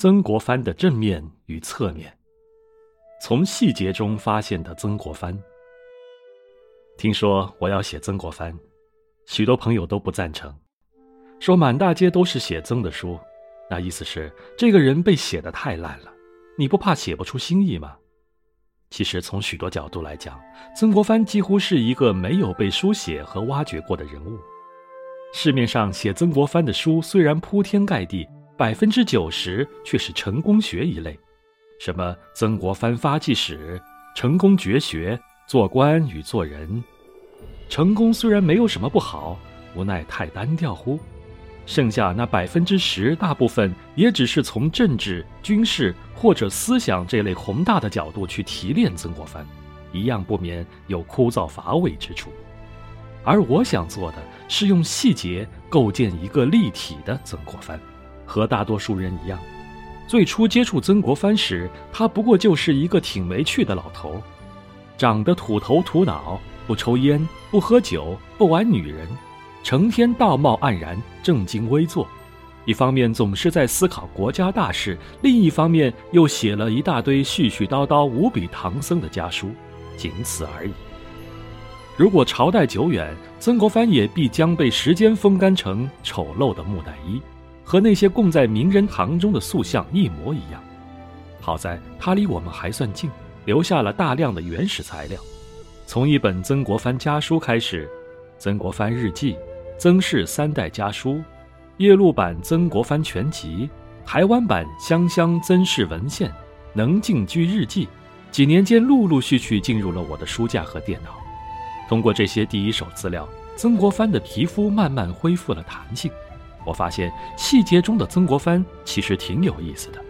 曾国藩的正面与侧面，从细节中发现的曾国藩。听说我要写曾国藩，许多朋友都不赞成，说满大街都是写曾的书，那意思是这个人被写的太烂了，你不怕写不出新意吗？其实从许多角度来讲，曾国藩几乎是一个没有被书写和挖掘过的人物。市面上写曾国藩的书虽然铺天盖地。百分之九十却是成功学一类，什么曾国藩发迹史、成功绝学、做官与做人。成功虽然没有什么不好，无奈太单调乎。剩下那百分之十，大部分也只是从政治、军事或者思想这类宏大的角度去提炼曾国藩，一样不免有枯燥乏味之处。而我想做的是用细节构建一个立体的曾国藩。和大多数人一样，最初接触曾国藩时，他不过就是一个挺没趣的老头，长得土头土脑，不抽烟，不喝酒，不玩女人，成天道貌岸然，正襟危坐。一方面总是在思考国家大事，另一方面又写了一大堆絮絮叨叨、无比唐僧的家书，仅此而已。如果朝代久远，曾国藩也必将被时间风干成丑陋的木乃伊。和那些供在名人堂中的塑像一模一样，好在他离我们还算近，留下了大量的原始材料。从一本曾国藩家书开始，《曾国藩日记》《曾氏三代家书》，夜录版《曾国藩全集》，台湾版《湘乡曾氏文献》《能静居日记》，几年间陆陆续续进入了我的书架和电脑。通过这些第一手资料，曾国藩的皮肤慢慢恢复了弹性。我发现细节中的曾国藩其实挺有意思的。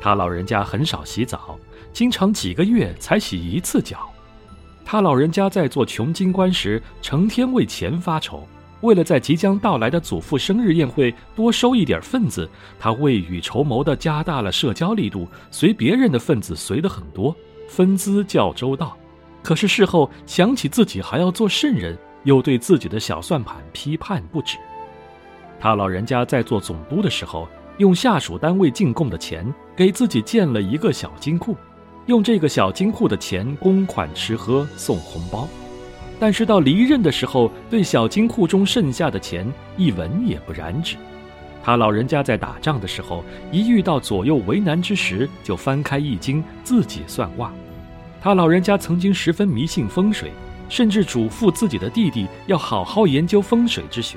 他老人家很少洗澡，经常几个月才洗一次脚。他老人家在做穷京官时，成天为钱发愁。为了在即将到来的祖父生日宴会多收一点份子，他未雨绸缪地加大了社交力度，随别人的份子随得很多，分资较周到。可是事后想起自己还要做圣人，又对自己的小算盘批判不止。他老人家在做总督的时候，用下属单位进贡的钱给自己建了一个小金库，用这个小金库的钱公款吃喝送红包。但是到离任的时候，对小金库中剩下的钱一文也不染指。他老人家在打仗的时候，一遇到左右为难之时，就翻开易经自己算卦。他老人家曾经十分迷信风水，甚至嘱咐自己的弟弟要好好研究风水之学。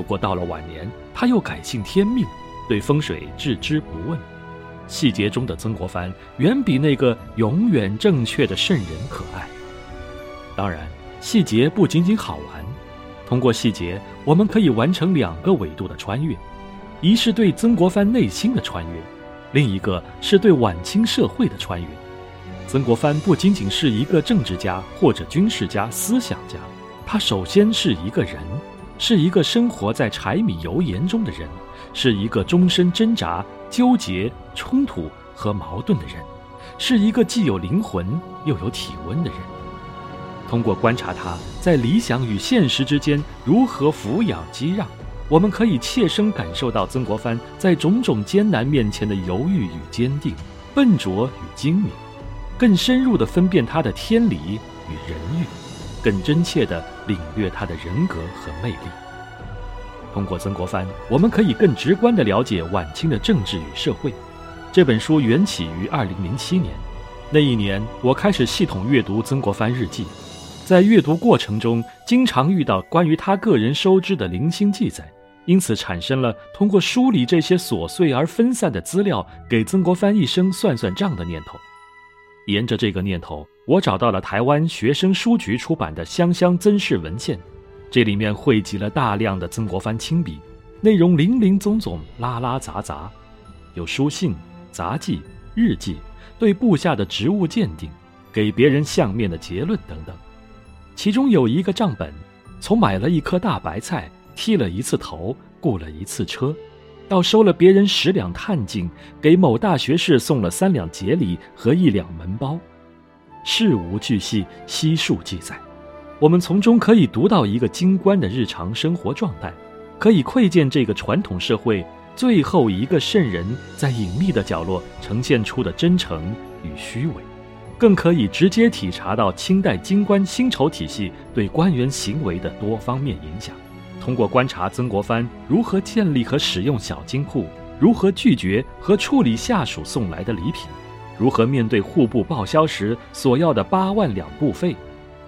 不过到了晚年，他又改信天命，对风水置之不问。细节中的曾国藩远比那个永远正确的圣人可爱。当然，细节不仅仅好玩，通过细节，我们可以完成两个维度的穿越：一是对曾国藩内心的穿越，另一个是对晚清社会的穿越。曾国藩不仅仅是一个政治家或者军事家、思想家，他首先是一个人。是一个生活在柴米油盐中的人，是一个终身挣扎、纠结、冲突和矛盾的人，是一个既有灵魂又有体温的人。通过观察他在理想与现实之间如何俯仰激让，我们可以切身感受到曾国藩在种种艰难面前的犹豫与坚定、笨拙与精明，更深入地分辨他的天理与人欲。更真切地领略他的人格和魅力。通过曾国藩，我们可以更直观地了解晚清的政治与社会。这本书缘起于2007年，那一年我开始系统阅读曾国藩日记，在阅读过程中经常遇到关于他个人收支的零星记载，因此产生了通过梳理这些琐碎而分散的资料，给曾国藩一生算算账的念头。沿着这个念头。我找到了台湾学生书局出版的《湘乡曾氏文献》，这里面汇集了大量的曾国藩亲笔，内容林林总总、拉拉杂杂，有书信、杂记、日记，对部下的职务鉴定，给别人相面的结论等等。其中有一个账本，从买了一颗大白菜、剃了一次头、雇了一次车，到收了别人十两探金，给某大学士送了三两节礼和一两门包。事无巨细，悉数记载。我们从中可以读到一个京官的日常生活状态，可以窥见这个传统社会最后一个圣人在隐秘的角落呈现出的真诚与虚伪，更可以直接体察到清代京官薪酬体系对官员行为的多方面影响。通过观察曾国藩如何建立和使用小金库，如何拒绝和处理下属送来的礼品，如何面对户部报销时索要的八万两布费，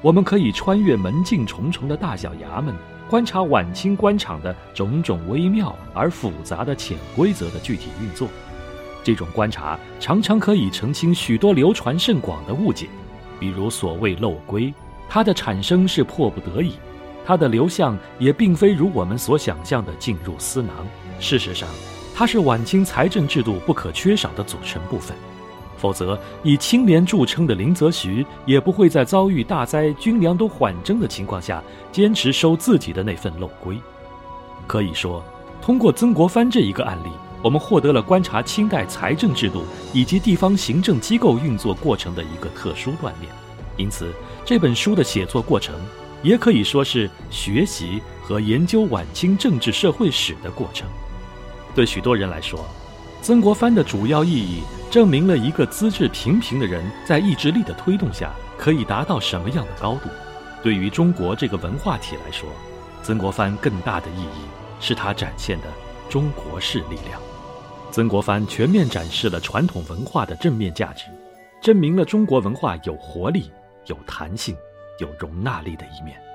我们可以穿越门径重重的大小衙门。观察晚清官场的种种微妙而复杂的潜规则的具体运作，这种观察常常可以澄清许多流传甚广的误解，比如所谓漏规，它的产生是迫不得已，它的流向也并非如我们所想象的进入私囊，事实上，它是晚清财政制度不可缺少的组成部分。否则，以清廉著称的林则徐也不会在遭遇大灾、军粮都缓征的情况下，坚持收自己的那份漏规。可以说，通过曾国藩这一个案例，我们获得了观察清代财政制度以及地方行政机构运作过程的一个特殊锻炼。因此，这本书的写作过程，也可以说是学习和研究晚清政治社会史的过程。对许多人来说，曾国藩的主要意义，证明了一个资质平平的人在意志力的推动下可以达到什么样的高度。对于中国这个文化体来说，曾国藩更大的意义是他展现的中国式力量。曾国藩全面展示了传统文化的正面价值，证明了中国文化有活力、有弹性、有容纳力的一面。